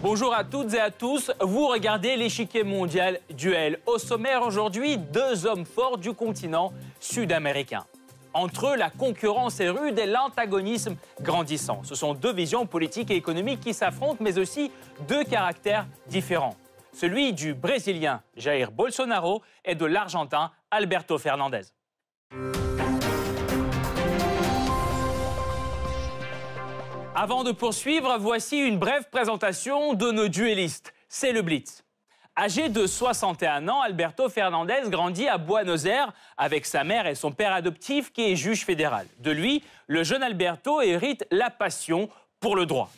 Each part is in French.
Bonjour à toutes et à tous, vous regardez l'échiquier mondial duel. Au sommaire aujourd'hui, deux hommes forts du continent sud-américain. Entre eux, la concurrence est rude et l'antagonisme grandissant. Ce sont deux visions politiques et économiques qui s'affrontent, mais aussi deux caractères différents. Celui du Brésilien Jair Bolsonaro et de l'Argentin Alberto Fernandez. Avant de poursuivre, voici une brève présentation de nos duellistes. C'est le Blitz. Âgé de 61 ans, Alberto Fernandez grandit à Buenos Aires avec sa mère et son père adoptif qui est juge fédéral. De lui, le jeune Alberto hérite la passion pour le droit.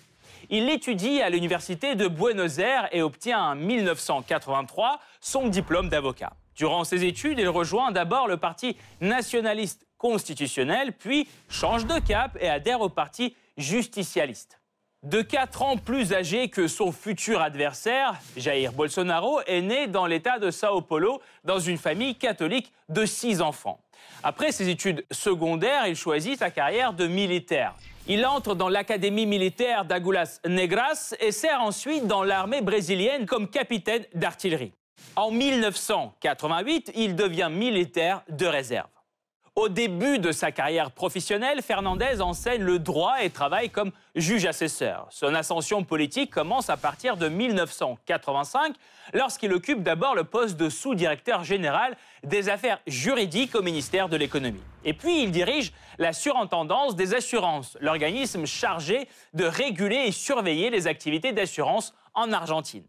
Il étudie à l'université de Buenos Aires et obtient en 1983 son diplôme d'avocat. Durant ses études, il rejoint d'abord le Parti nationaliste constitutionnel, puis change de cap et adhère au Parti justicialiste. De 4 ans plus âgé que son futur adversaire, Jair Bolsonaro est né dans l'État de Sao Paulo dans une famille catholique de 6 enfants. Après ses études secondaires, il choisit sa carrière de militaire. Il entre dans l'académie militaire d'Agulas Negras et sert ensuite dans l'armée brésilienne comme capitaine d'artillerie. En 1988, il devient militaire de réserve. Au début de sa carrière professionnelle, Fernandez enseigne le droit et travaille comme juge assesseur. Son ascension politique commence à partir de 1985, lorsqu'il occupe d'abord le poste de sous-directeur général des affaires juridiques au ministère de l'économie. Et puis il dirige la surintendance des assurances, l'organisme chargé de réguler et surveiller les activités d'assurance en Argentine.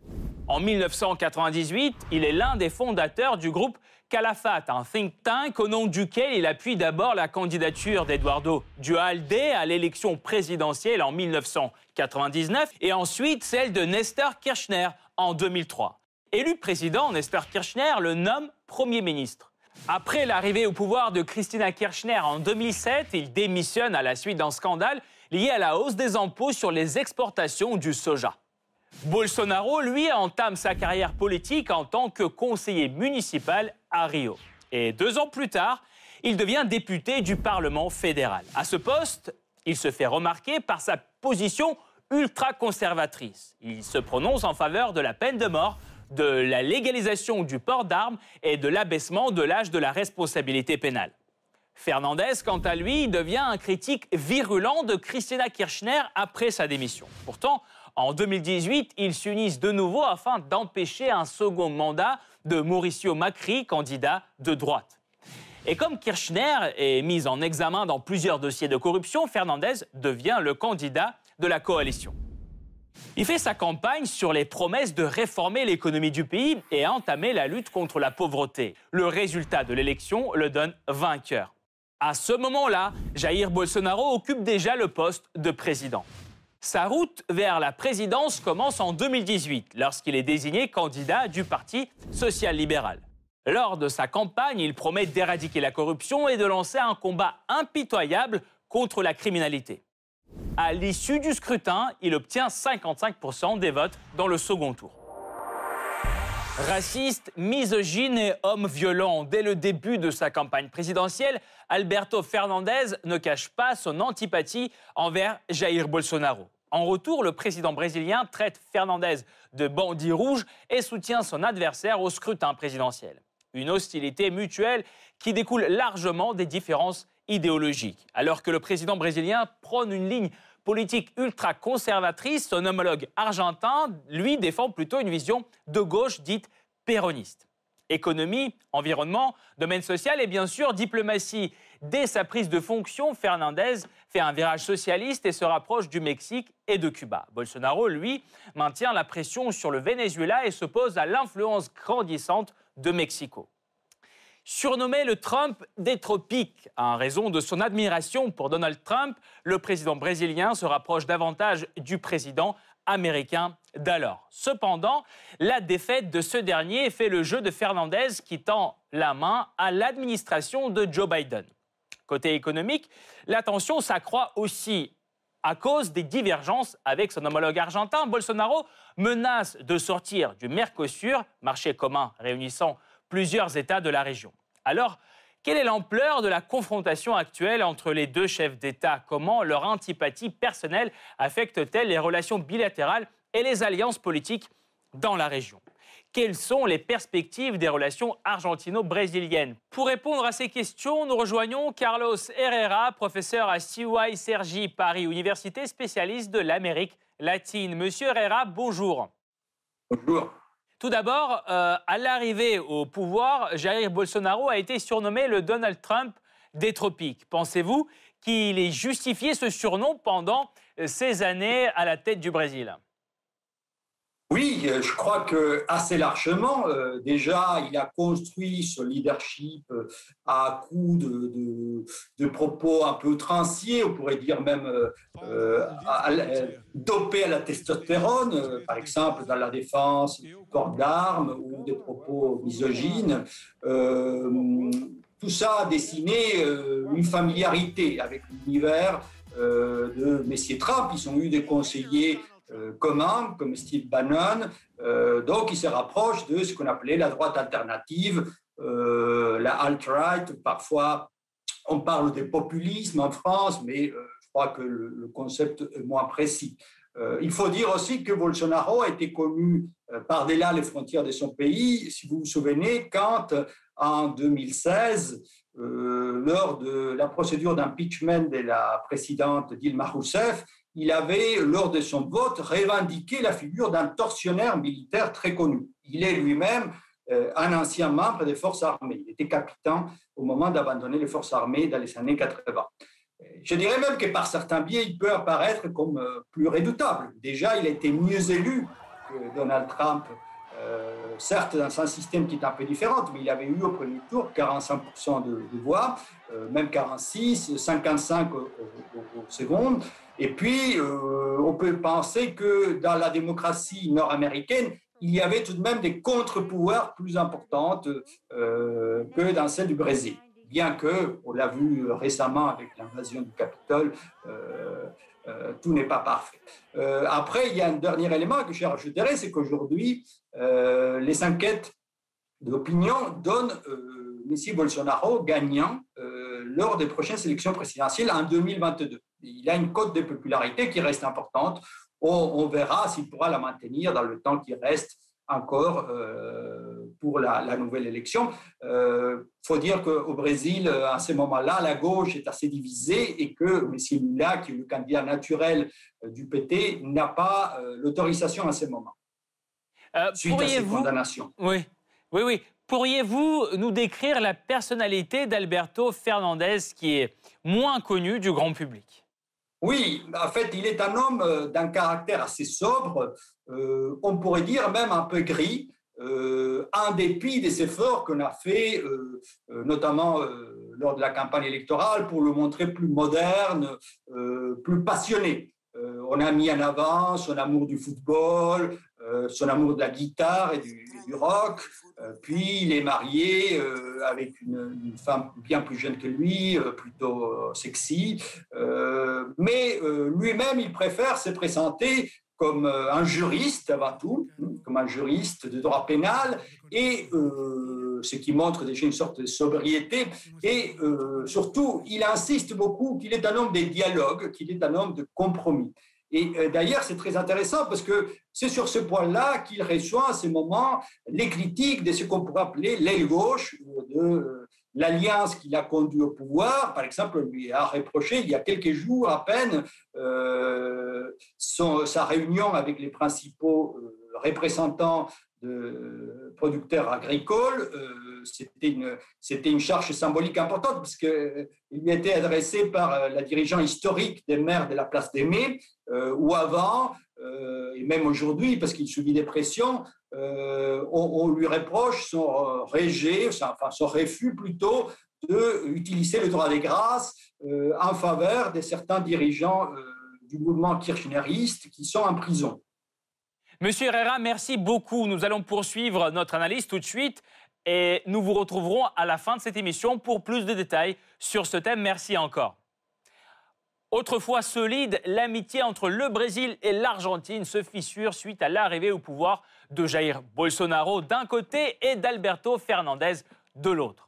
En 1998, il est l'un des fondateurs du groupe Calafat, un think tank au nom duquel il appuie d'abord la candidature d'Eduardo Duhalde à l'élection présidentielle en 1999 et ensuite celle de Nestor Kirchner en 2003. Élu président, Nestor Kirchner le nomme Premier ministre. Après l'arrivée au pouvoir de Christina Kirchner en 2007, il démissionne à la suite d'un scandale lié à la hausse des impôts sur les exportations du soja. Bolsonaro, lui, entame sa carrière politique en tant que conseiller municipal à Rio. Et deux ans plus tard, il devient député du Parlement fédéral. À ce poste, il se fait remarquer par sa position ultra-conservatrice. Il se prononce en faveur de la peine de mort, de la légalisation du port d'armes et de l'abaissement de l'âge de la responsabilité pénale. Fernandez, quant à lui, devient un critique virulent de Christina Kirchner après sa démission. Pourtant, en 2018, ils s'unissent de nouveau afin d'empêcher un second mandat de Mauricio Macri, candidat de droite. Et comme Kirchner est mis en examen dans plusieurs dossiers de corruption, Fernandez devient le candidat de la coalition. Il fait sa campagne sur les promesses de réformer l'économie du pays et entamer la lutte contre la pauvreté. Le résultat de l'élection le donne vainqueur. À ce moment-là, Jair Bolsonaro occupe déjà le poste de président. Sa route vers la présidence commence en 2018, lorsqu'il est désigné candidat du Parti social-libéral. Lors de sa campagne, il promet d'éradiquer la corruption et de lancer un combat impitoyable contre la criminalité. À l'issue du scrutin, il obtient 55% des votes dans le second tour. Raciste, misogyne et homme violent, dès le début de sa campagne présidentielle, Alberto Fernandez ne cache pas son antipathie envers Jair Bolsonaro. En retour, le président brésilien traite Fernandez de bandit rouge et soutient son adversaire au scrutin présidentiel. Une hostilité mutuelle qui découle largement des différences idéologiques. Alors que le président brésilien prône une ligne politique ultra conservatrice, son homologue argentin, lui, défend plutôt une vision de gauche dite péroniste. Économie, environnement, domaine social et bien sûr diplomatie. Dès sa prise de fonction, Fernandez fait un virage socialiste et se rapproche du Mexique et de Cuba. Bolsonaro, lui, maintient la pression sur le Venezuela et s'oppose à l'influence grandissante de Mexico. Surnommé le Trump des tropiques, en raison de son admiration pour Donald Trump, le président brésilien se rapproche davantage du président américain d'alors. Cependant, la défaite de ce dernier fait le jeu de Fernandez qui tend la main à l'administration de Joe Biden. Côté économique, la tension s'accroît aussi À cause des divergences avec son homologue argentin, Bolsonaro menace de sortir du Mercosur, marché commun réunissant plusieurs États de la région. Alors, quelle est l'ampleur de la confrontation actuelle entre les deux chefs d'État? Comment leur antipathie personnelle affecte-t-elle les relations bilatérales et les alliances politiques dans la région? Quelles sont les perspectives des relations argentino-brésiliennes? Pour répondre à ces questions, nous rejoignons Carlos Herrera, professeur à CY Sergi Paris Université, spécialiste de l'Amérique latine. Monsieur Herrera, bonjour. Bonjour. Tout d'abord, euh, à l'arrivée au pouvoir, Jair Bolsonaro a été surnommé le Donald Trump des tropiques. Pensez-vous qu'il ait justifié ce surnom pendant ces années à la tête du Brésil? Oui, euh, je crois que assez largement. Euh, déjà, il a construit ce leadership euh, à coup de, propos un peu outranciers, on pourrait dire même dopés à la testostérone, par exemple dans la défense port d'armes ou des propos misogynes. tout ça a dessiné une familiarité avec l'univers de Messier Trump. Ils ont eu des conseillers euh, comme Steve Bannon. Euh, donc, il se rapproche de ce qu'on appelait la droite alternative, euh, la alt-right. Parfois, on parle de populisme en France, mais je crois que le, concept est moins précis. il faut dire aussi que Bolsonaro a été connu par-delà les frontières de son pays. Si vous vous souvenez, quand en 2016, lors de la procédure d'impeachment de la présidente Dilma Rousseff, il avait, lors de son vote, revendiqué la figure d'un tortionnaire militaire très connu. Il est lui-même euh, un ancien membre des forces armées. Il était capitaine au moment d'abandonner les forces armées dans les années 80. Je dirais même que par certains biais, il peut apparaître comme euh, plus redoutable. Déjà, il a été mieux élu que Donald Trump euh, certes dans un système qui est un peu différent, mais il avait eu au premier tour 45% de, voix, euh, même 46, 55 au, second. Et puis, euh, on peut penser que dans la démocratie nord-américaine, il y avait tout de même des contre-pouvoirs plus importantes que dans celle du Brésil. Bien que, on l'a vu récemment avec l'invasion du Capitole, tout n'est pas parfait. Euh, après, il y a un dernier élément que je rajouterais, c'est qu'aujourd'hui, euh, les enquêtes d'opinion donnent M. Bolsonaro gagnant lors des prochaines élections présidentielles en 2022. Il a une cote de popularité qui reste importante. on verra s'il pourra la maintenir dans le temps qui reste encore euh, pour la, nouvelle élection. Il euh, faut dire qu'au Brésil, à ce moment-là, la gauche est assez divisée et que M. Lula, qui est le candidat naturel euh, du PT, n'a pas l'autorisation à ce moment. suite à ces condamnations. Oui, oui, oui. Pourriez-vous nous décrire la personnalité d'Alberto Fernandez qui est moins connue du grand public? Oui, en fait, il est un homme euh, d'un caractère assez sobre, euh, on pourrait dire même un peu gris, euh, en dépit des efforts qu'on a fait, notamment lors de la campagne électorale, pour le montrer plus moderne, plus passionné. on a mis en avant son amour du football, son amour de la guitare et du, rock. Euh, puis il est marié euh, avec une, femme bien plus jeune que lui, euh, plutôt sexy. mais lui-même, il préfère se présenter comme un juriste avant tout, hein, comme un juriste de droit pénal, et ce qui montre déjà une sorte de sobriété. Et surtout, il insiste beaucoup qu'il est un homme des dialogues, qu'il est un homme de compromis. Et euh, d'ailleurs, c'est très intéressant parce que c'est sur ce point-là qu'il reçoit à ce moment les critiques de ce qu'on pourrait appeler l'aile gauche, euh, l'alliance qu'il a conduit au pouvoir. Par exemple, lui a reproché il y a quelques jours à peine euh, sa réunion avec les principaux représentants de producteurs agricoles. Euh, c'était une, une charge symbolique importante parce qu'il euh, lui était adressé par euh, la dirigeante historique des maires de la place des Mai, ou avant, et même aujourd'hui, parce qu'il subit des pressions, on, lui reproche son rejet, enfin son refus plutôt, d'utiliser le droit des grâces en faveur de certains dirigeants du mouvement kirchneriste qui sont en prison. Monsieur Herrera, merci beaucoup. Nous allons poursuivre notre analyse tout de suite et nous vous retrouverons à la fin de cette émission pour plus de détails sur ce thème. Merci encore. Autrefois solide, l'amitié entre le Brésil et l'Argentine se fissure suite à l'arrivée au pouvoir de Jair Bolsonaro d'un côté et d'Alberto Fernandez de l'autre.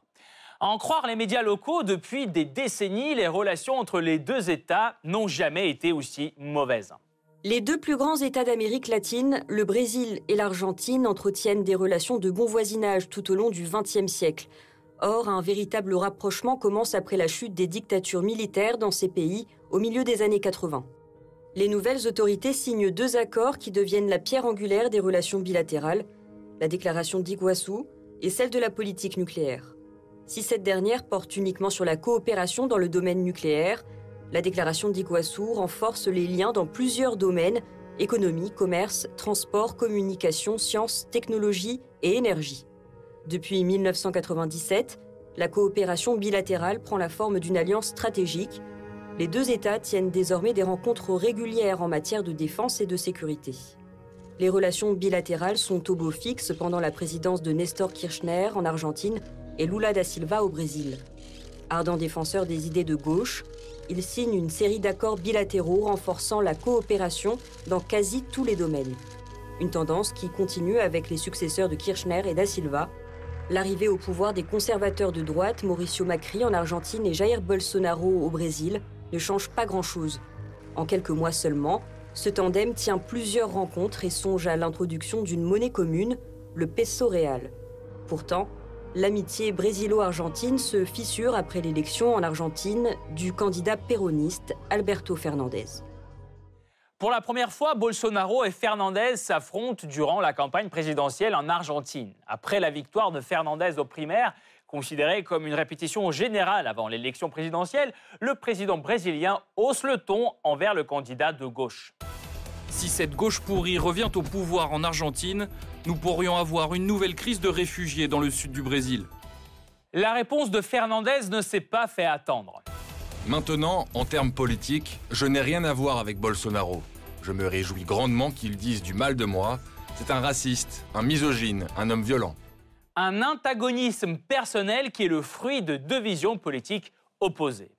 À en croire les médias locaux, depuis des décennies, les relations entre les deux États n'ont jamais été aussi mauvaises. Les deux plus grands États d'Amérique latine, le Brésil et l'Argentine, entretiennent des relations de bon voisinage tout au long du XXe siècle. Or, un véritable rapprochement commence après la chute des dictatures militaires dans ces pays au milieu des années 80. Les nouvelles autorités signent deux accords qui deviennent la pierre angulaire des relations bilatérales, la déclaration d'Iguassou et celle de la politique nucléaire. Si cette dernière porte uniquement sur la coopération dans le domaine nucléaire, la déclaration d'Iguassou renforce les liens dans plusieurs domaines économie, commerce, transport, communication, sciences, technologie et énergie. Depuis 1997, la coopération bilatérale prend la forme d'une alliance stratégique. Les deux États tiennent désormais des rencontres régulières en matière de défense et de sécurité. Les relations bilatérales sont au beau fixe pendant la présidence de Nestor Kirchner en Argentine et Lula da Silva au Brésil. Ardent défenseur des idées de gauche, il signe une série d'accords bilatéraux renforçant la coopération dans quasi tous les domaines. Une tendance qui continue avec les successeurs de Kirchner et da Silva, L'arrivée au pouvoir des conservateurs de droite, Mauricio Macri en Argentine et Jair Bolsonaro au Brésil, ne change pas grand-chose. En quelques mois seulement, ce tandem tient plusieurs rencontres et songe à l'introduction d'une monnaie commune, le peso réal. Pourtant, l'amitié brésilo-argentine se fissure après l'élection en Argentine du candidat péroniste Alberto Fernandez. Pour la première fois, Bolsonaro et Fernandez s'affrontent durant la campagne présidentielle en Argentine. Après la victoire de Fernandez aux primaires, considérée comme une répétition générale avant l'élection présidentielle, le président brésilien hausse le ton envers le candidat de gauche. Si cette gauche pourrie revient au pouvoir en Argentine, nous pourrions avoir une nouvelle crise de réfugiés dans le sud du Brésil. La réponse de Fernandez ne s'est pas fait attendre. Maintenant, en termes politiques, je n'ai rien à voir avec Bolsonaro. Je me réjouis grandement qu'ils disent du mal de moi. C'est un raciste, un misogyne, un homme violent. Un antagonisme personnel qui est le fruit de deux visions politiques opposées.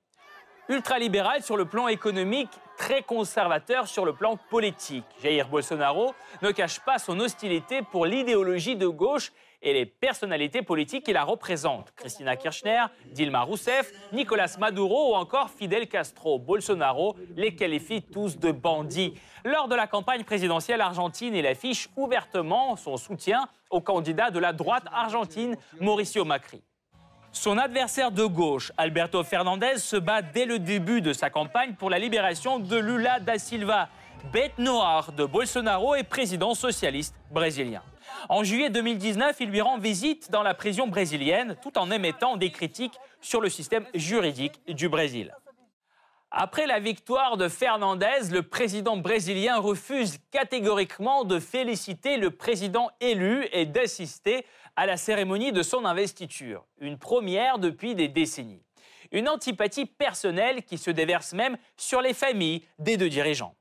Ultralibéral sur le plan économique, très conservateur sur le plan politique. Jair Bolsonaro ne cache pas son hostilité pour l'idéologie de gauche et les personnalités politiques qui la représentent. Christina Kirchner, Dilma Rousseff, Nicolas Maduro ou encore Fidel Castro. Bolsonaro les qualifie tous de bandits. Lors de la campagne présidentielle argentine, il affiche ouvertement son soutien au candidat de la droite argentine, Mauricio Macri. Son adversaire de gauche, Alberto Fernandez, se bat dès le début de sa campagne pour la libération de Lula da Silva, bête noire de Bolsonaro et président socialiste brésilien. En juillet 2019, il lui rend visite dans la prison brésilienne tout en émettant des critiques sur le système juridique du Brésil. Après la victoire de Fernandez, le président brésilien refuse catégoriquement de féliciter le président élu et d'assister à la cérémonie de son investiture, une première depuis des décennies. Une antipathie personnelle qui se déverse même sur les familles des deux dirigeants.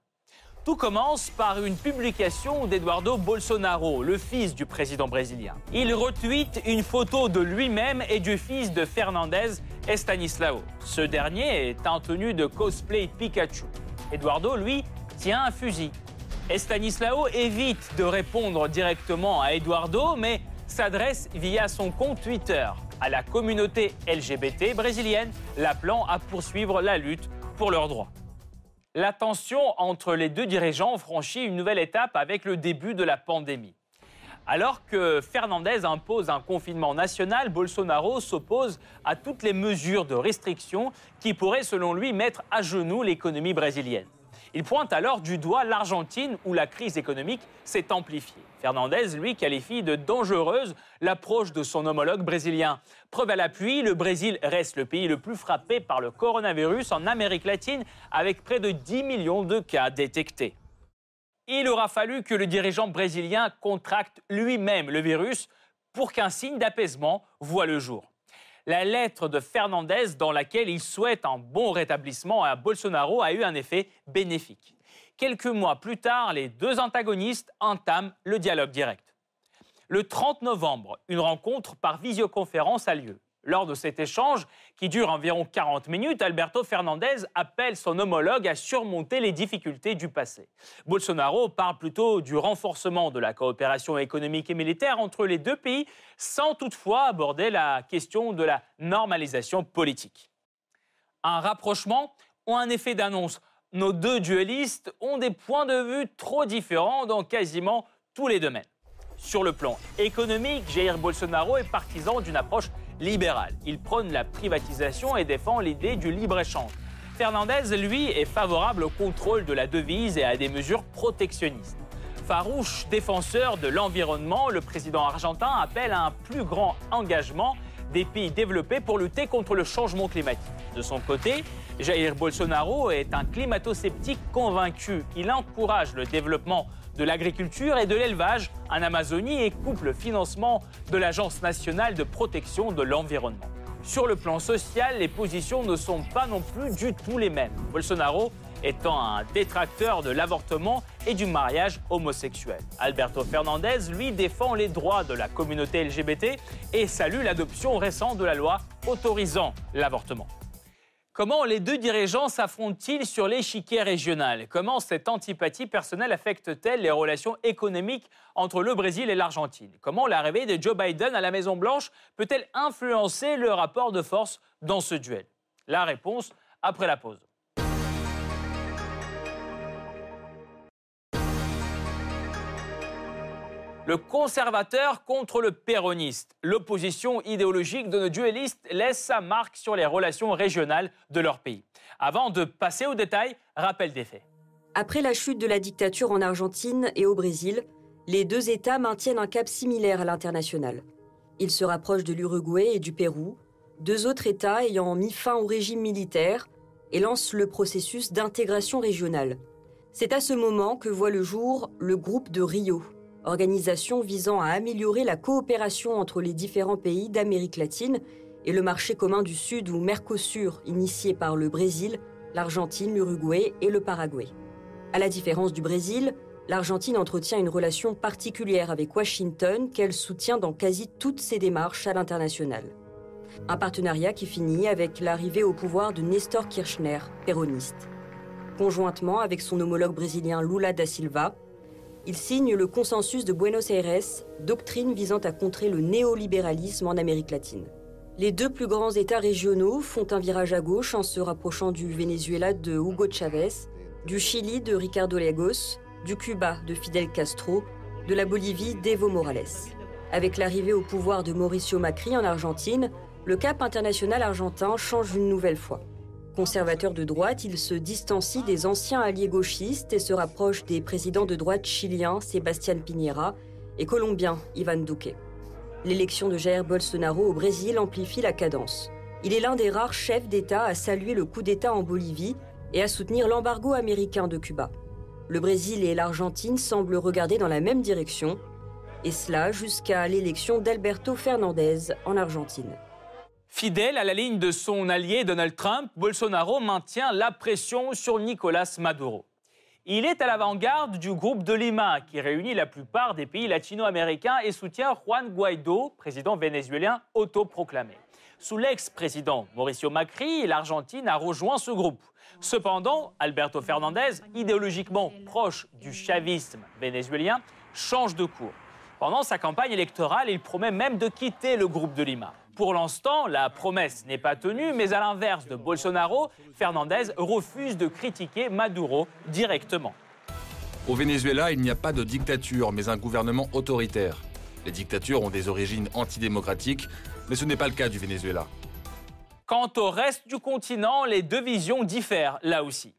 Tout commence par une publication d'Eduardo Bolsonaro, le fils du président brésilien. Il retweet une photo de lui-même et du fils de Fernandez, Estanislao. Ce dernier est en tenue de cosplay Pikachu. Eduardo, lui, tient un fusil. Estanislao évite de répondre directement à Eduardo, mais s'adresse via son compte Twitter à la communauté LGBT brésilienne, l'appelant à poursuivre la lutte pour leurs droits. La tension entre les deux dirigeants franchit une nouvelle étape avec le début de la pandémie. Alors que Fernandez impose un confinement national, Bolsonaro s'oppose à toutes les mesures de restriction qui pourraient, selon lui, mettre à genoux l'économie brésilienne. Il pointe alors du doigt l'Argentine où la crise économique s'est amplifiée. Fernandez, lui, qualifie de dangereuse l'approche de son homologue brésilien. Preuve à l'appui, le Brésil reste le pays le plus frappé par le coronavirus en Amérique latine, avec près de 10 millions de cas détectés. Il aura fallu que le dirigeant brésilien contracte lui-même le virus pour qu'un signe d'apaisement voie le jour la lettre de Fernandez dans laquelle il souhaite un bon rétablissement à Bolsonaro a eu un effet bénéfique. Quelques mois plus tard, les deux antagonistes entament le dialogue direct. Le 30 novembre, une rencontre par visioconférence a lieu. Lors de cet échange, qui dure environ 40 minutes, Alberto Fernandez appelle son homologue à surmonter les difficultés du passé. Bolsonaro parle plutôt du renforcement de la coopération économique et militaire entre les deux pays, sans toutefois aborder la question de la normalisation politique. Un rapprochement ou un effet d'annonce? Nos deux duellistes ont des points de vue trop différents dans quasiment tous les domaines. Sur le plan économique, Jair Bolsonaro est partisan d'une approche libérale. Il prône la privatisation et défend l'idée du libre-échange. Fernandez, lui, est favorable au contrôle de la devise et à des mesures protectionnistes. Farouche défenseur de l'environnement, le président argentin appelle à un plus grand engagement des pays développés pour lutter contre le changement climatique. De son côté, Jair Bolsonaro est un climato-sceptique convaincu. Il encourage le développement de l'agriculture et de l'élevage en Amazonie et coupe le financement de l'Agence nationale de protection de l'environnement. Sur le plan social, les positions ne sont pas non plus du tout les mêmes. Bolsonaro étant un détracteur de l'avortement et du mariage homosexuel. Alberto Fernandez, lui, défend les droits de la communauté LGBT et salue l'adoption récente de la loi autorisant l'avortement. Comment les deux dirigeants s'affrontent-ils sur l'échiquier régional? Comment cette antipathie personnelle affecte-t-elle les relations économiques entre le Brésil et l'Argentine? Comment l'arrivée de Joe Biden à la Maison-Blanche peut-elle influencer le rapport de force dans ce duel? La réponse après la pause. Le conservateur contre le péroniste. L'opposition idéologique de nos duellistes laisse sa marque sur les relations régionales de leur pays. Avant de passer aux détails, rappel des faits. Après la chute de la dictature en Argentine et au Brésil, les deux États maintiennent un cap similaire à l'international. Ils se rapprochent de l'Uruguay et du Pérou, deux autres États ayant mis fin au régime militaire et lancent le processus d'intégration régionale. C'est à ce moment que voit le jour le groupe de Rio, organisation visant à améliorer la coopération entre les différents pays d'Amérique latine et le marché commun du Sud ou Mercosur, initié par le Brésil, l'Argentine, l'Uruguay et le Paraguay. À la différence du Brésil, l'Argentine entretient une relation particulière avec Washington qu'elle soutient dans quasi toutes ses démarches à l'international. Un partenariat qui finit avec l'arrivée au pouvoir de Nestor Kirchner, péroniste. Conjointement avec son homologue brésilien Lula da Silva, il signe le consensus de Buenos Aires, doctrine visant à contrer le néolibéralisme en Amérique latine. Les deux plus grands États régionaux font un virage à gauche en se rapprochant du Venezuela de Hugo Chavez, du Chili de Ricardo Lagos, du Cuba de Fidel Castro, de la Bolivie d'Evo Morales. Avec l'arrivée au pouvoir de Mauricio Macri en Argentine, le cap international argentin change une nouvelle fois. Conservateur de droite, il se distancie des anciens alliés gauchistes et se rapproche des présidents de droite chiliens Sebastián Piñera et colombien Ivan Duque. L'élection de Jair Bolsonaro au Brésil amplifie la cadence. Il est l'un des rares chefs d'État à saluer le coup d'État en Bolivie et à soutenir l'embargo américain de Cuba. Le Brésil et l'Argentine semblent regarder dans la même direction, et cela jusqu'à l'élection d'Alberto Fernandez en Argentine. Fidèle à la ligne de son allié Donald Trump, Bolsonaro maintient la pression sur Nicolas Maduro. Il est à l'avant-garde du groupe de Lima, qui réunit la plupart des pays latino-américains et soutient Juan Guaido, président vénézuélien autoproclamé. Sous l'ex-président Mauricio Macri, l'Argentine a rejoint ce groupe. Cependant, Alberto Fernandez, idéologiquement proche du chavisme vénézuélien, change de cours. Pendant sa campagne électorale, il promet même de quitter le groupe de Lima. Pour l'instant, la promesse n'est pas tenue, mais à l'inverse de Bolsonaro, Fernandez refuse de critiquer Maduro directement. Au Venezuela, il n'y a pas de dictature, mais un gouvernement autoritaire. Les dictatures ont des origines antidémocratiques, mais ce n'est pas le cas du Venezuela. Quant au reste du continent, les deux visions diffèrent là aussi.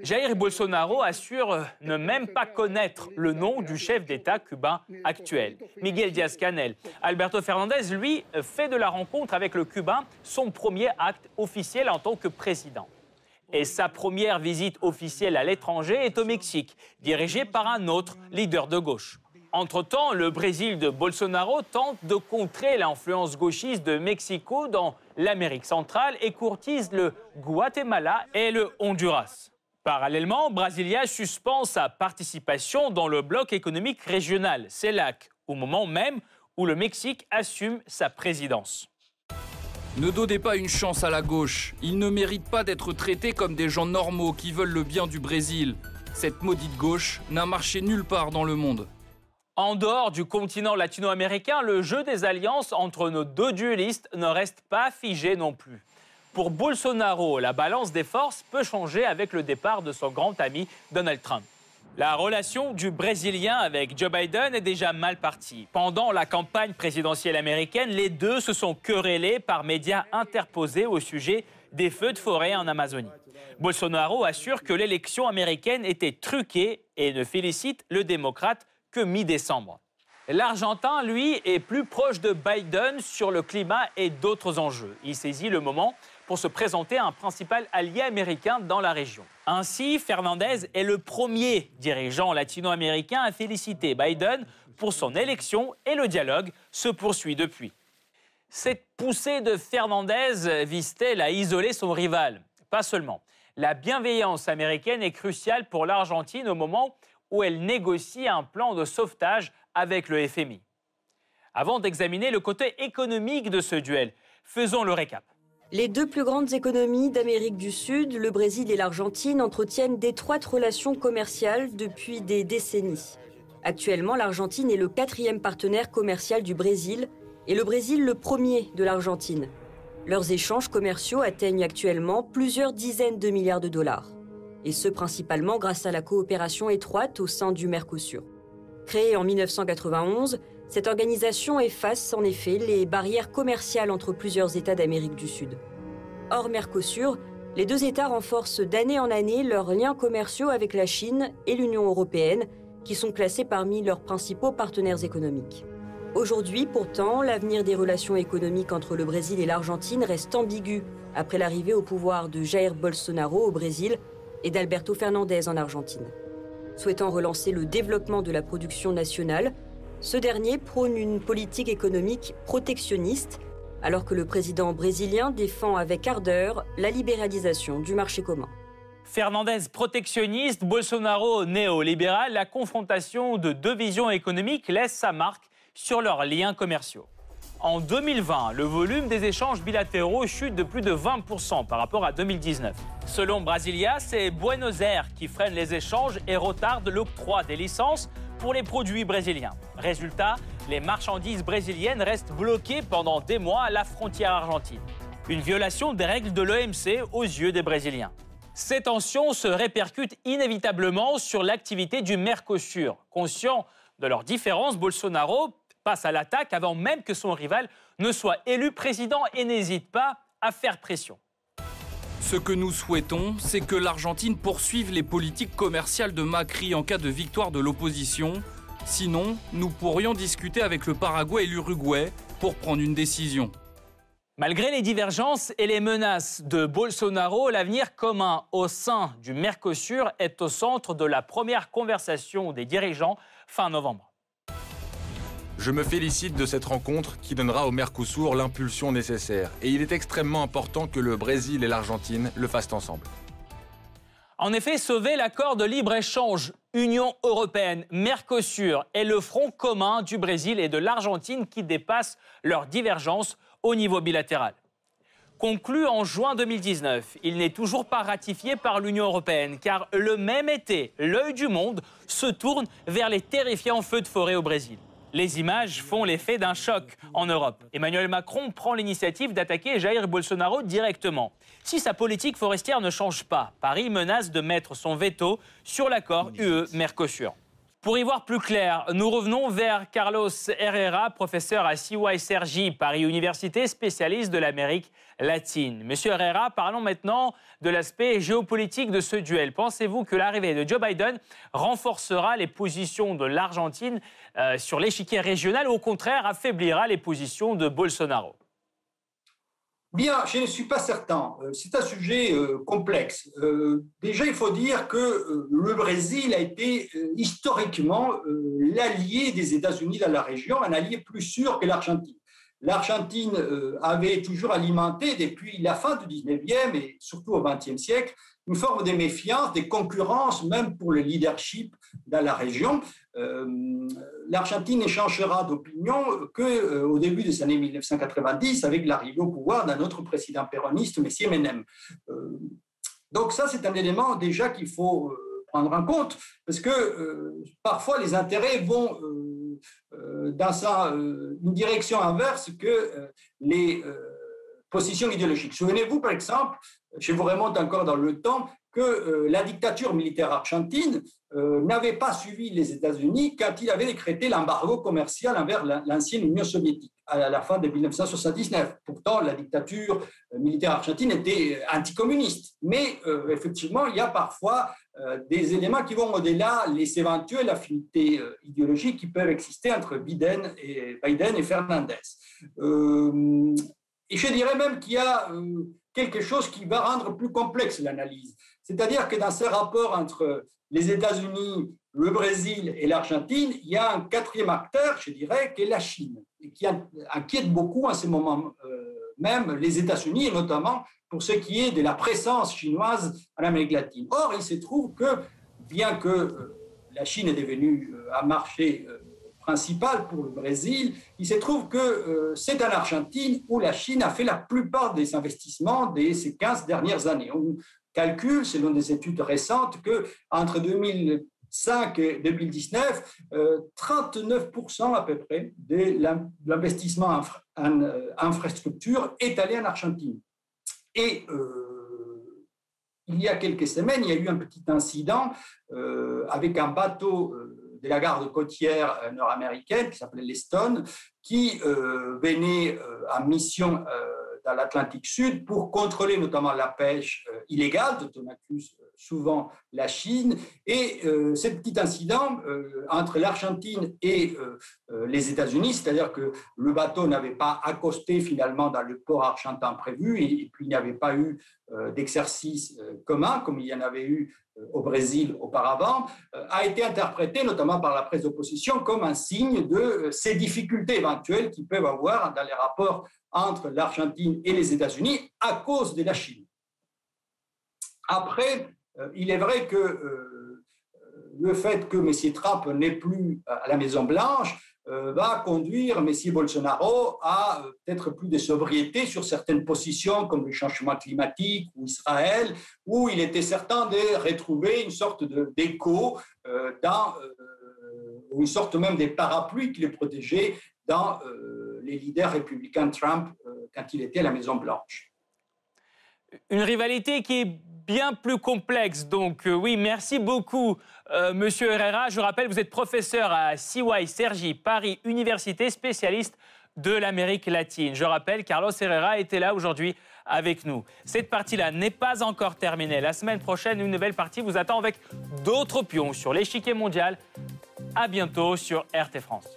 Jair Bolsonaro assure ne même pas connaître le nom du chef d'État cubain actuel, Miguel Díaz-Canel. Alberto Fernandez, lui, fait de la rencontre avec le Cubain son premier acte officiel en tant que président. Et sa première visite officielle à l'étranger est au Mexique, dirigée par un autre leader de gauche. Entre-temps, le Brésil de Bolsonaro tente de contrer l'influence gauchiste de Mexico dans l'Amérique centrale et courtise le Guatemala et le Honduras. Parallèlement, Brasilia suspend sa participation dans le bloc économique régional, CELAC, au moment même où le Mexique assume sa présidence. Ne donnez pas une chance à la gauche. Ils ne méritent pas d'être traités comme des gens normaux qui veulent le bien du Brésil. Cette maudite gauche n'a marché nulle part dans le monde. En dehors du continent latino-américain, le jeu des alliances entre nos deux duellistes ne reste pas figé non plus. Pour Bolsonaro, la balance des forces peut changer avec le départ de son grand ami Donald Trump. La relation du Brésilien avec Joe Biden est déjà mal partie. Pendant la campagne présidentielle américaine, les deux se sont querellés par médias interposés au sujet des feux de forêt en Amazonie. Bolsonaro assure que l'élection américaine était truquée et ne félicite le démocrate que mi-décembre. L'Argentin, lui, est plus proche de Biden sur le climat et d'autres enjeux. Il saisit le moment pour se présenter un principal allié américain dans la région. Ainsi, Fernandez est le premier dirigeant latino-américain à féliciter Biden pour son élection et le dialogue se poursuit depuis. Cette poussée de Fernandez vise-t-elle à isoler son rival? Pas seulement. La bienveillance américaine est cruciale pour l'Argentine au moment où elle négocie un plan de sauvetage avec le FMI. Avant d'examiner le côté économique de ce duel, faisons le récap. Les deux plus grandes économies d'Amérique du Sud, le Brésil et l'Argentine, entretiennent d'étroites relations commerciales depuis des décennies. Actuellement, l'Argentine est le quatrième partenaire commercial du Brésil et le Brésil le premier de l'Argentine. Leurs échanges commerciaux atteignent actuellement plusieurs dizaines de milliards de dollars, et ce principalement grâce à la coopération étroite au sein du Mercosur. Créée en 1991, cette organisation efface en effet les barrières commerciales entre plusieurs États d'Amérique du Sud. Hors Mercosur, les deux États renforcent d'année en année leurs liens commerciaux avec la Chine et l'Union européenne, qui sont classés parmi leurs principaux partenaires économiques. Aujourd'hui, pourtant, l'avenir des relations économiques entre le Brésil et l'Argentine reste ambigu après l'arrivée au pouvoir de Jair Bolsonaro au Brésil et d'Alberto Fernandez en Argentine. Souhaitant relancer le développement de la production nationale, ce dernier prône une politique économique protectionniste, alors que le président brésilien défend avec ardeur la libéralisation du marché commun. Fernandez protectionniste, Bolsonaro néolibéral, la confrontation de deux visions économiques laisse sa marque sur leurs liens commerciaux. En 2020, le volume des échanges bilatéraux chute de plus de 20% par rapport à 2019. Selon Brasilia, c'est Buenos Aires qui freine les échanges et retarde l'octroi des licences pour les produits brésiliens. Résultat, les marchandises brésiliennes restent bloquées pendant des mois à la frontière argentine. Une violation des règles de l'OMC aux yeux des Brésiliens. Ces tensions se répercutent inévitablement sur l'activité du Mercosur. Conscient de leurs différences, Bolsonaro passe à l'attaque avant même que son rival ne soit élu président et n'hésite pas à faire pression. Ce que nous souhaitons, c'est que l'Argentine poursuive les politiques commerciales de Macri en cas de victoire de l'opposition. Sinon, nous pourrions discuter avec le Paraguay et l'Uruguay pour prendre une décision. Malgré les divergences et les menaces de Bolsonaro, l'avenir commun au sein du Mercosur est au centre de la première conversation des dirigeants fin novembre. Je me félicite de cette rencontre qui donnera au Mercosur l'impulsion nécessaire. Et il est extrêmement important que le Brésil et l'Argentine le fassent ensemble. En effet, sauver l'accord de libre-échange Union européenne, Mercosur est le front commun du Brésil et de l'Argentine qui dépasse leurs divergences au niveau bilatéral. Conclu en juin 2019, il n'est toujours pas ratifié par l'Union européenne car le même été, l'œil du monde se tourne vers les terrifiants feux de forêt au Brésil. Les images font l'effet d'un choc en Europe. Emmanuel Macron prend l'initiative d'attaquer Jair Bolsonaro directement. Si sa politique forestière ne change pas, Paris menace de mettre son veto sur l'accord UE-Mercosur. Pour y voir plus clair, nous revenons vers Carlos Herrera, professeur à CYSRJ, Paris Université, spécialiste de l'Amérique latine. Monsieur Herrera, parlons maintenant de l'aspect géopolitique de ce duel. Pensez-vous que l'arrivée de Joe Biden renforcera les positions de l'Argentine euh, sur l'échiquier régional ou au contraire affaiblira les positions de Bolsonaro? Bien, je ne suis pas certain. Euh, c'est un sujet euh, complexe. Euh, déjà, il faut dire que le Brésil a été historiquement l'allié des États-Unis dans la région, un allié plus sûr que l'Argentine. L'Argentine avait toujours alimenté, depuis la fin du 19e et surtout au 20e siècle, une forme de méfiance, des concurrences, même pour le leadership dans la région. l'Argentine échangera d'opinion que au début des années 1990 avec l'arrivée au pouvoir d'un autre président péroniste, Messier Menem. donc ça, c'est un élément déjà qu'il faut prendre en compte, parce que parfois les intérêts vont dans une direction inverse que les positions idéologiques. Souvenez-vous, par exemple, je vous remonte encore dans le temps, que euh, la dictature militaire argentine euh, n'avait pas suivi les États-Unis quand il avait décrété l'embargo commercial envers l'ancienne Union soviétique à la fin de 1979. Pourtant, la dictature euh, militaire argentine était anticommuniste. Mais effectivement, il y a parfois des éléments qui vont au-delà les éventuelles affinités idéologiques qui peuvent exister entre Biden et, Biden et Fernandez. et je dirais même qu'il y a quelque chose qui va rendre plus complexe l'analyse. C'est-à-dire que dans ces rapports entre les États-Unis, le Brésil et l'Argentine, il y a un quatrième acteur, je dirais, qui est la Chine, et qui inquiète beaucoup en ce moment euh, même les États-Unis, et notamment pour ce qui est de la présence chinoise en Amérique latine. Or, il se trouve que, bien que euh, la Chine est devenue euh, un marché principal pour le Brésil, il se trouve que c'est en Argentine où la Chine a fait la plupart des investissements de ces 15 dernières années calcule, selon des études récentes, que entre 2005 et 2019, 39% euh, à peu près de l'investissement en, euh, infrastructure est allé en Argentine. Et euh, il y a quelques semaines, il y a eu un petit incident avec un bateau de la garde côtière nord-américaine qui s'appelait l'Eston, qui venait en mission dans l'Atlantique Sud pour contrôler notamment la pêche euh, illégale, accuse euh, souvent la Chine. Et euh, ce petit incident entre l'Argentine et les États-Unis, c'est-à-dire que le bateau n'avait pas accosté finalement dans le port argentin prévu, et, puis il n'y avait pas eu d'exercice commun comme il y en avait eu au Brésil auparavant, a été interprété notamment par la presse d'opposition comme un signe de ces difficultés éventuelles qui peuvent avoir dans les rapports entre l'Argentine et les États-Unis à cause de la Chine. Après, euh, il est vrai que euh, le fait que M. Trump n'est plus à la Maison-Blanche euh, va conduire M. Bolsonaro à peut-être plus de sobriété sur certaines positions comme le changement climatique ou Israël, où il était certain de retrouver une sorte d'écho dans, ou une sorte même des parapluies qui les protégeaient dans les leaders républicains Trump quand il était à la Maison-Blanche. Une rivalité qui est bien plus complexe. Donc euh, oui, merci beaucoup, euh, Monsieur Herrera. Je rappelle, vous êtes professeur à CY Sergi, Paris Université, spécialiste de l'Amérique latine. Je rappelle, Carlos Herrera était là aujourd'hui avec nous. Cette partie-là n'est pas encore terminée. La semaine prochaine, une nouvelle partie vous attend avec d'autres pions sur l'échiquier mondial. À bientôt sur RT France.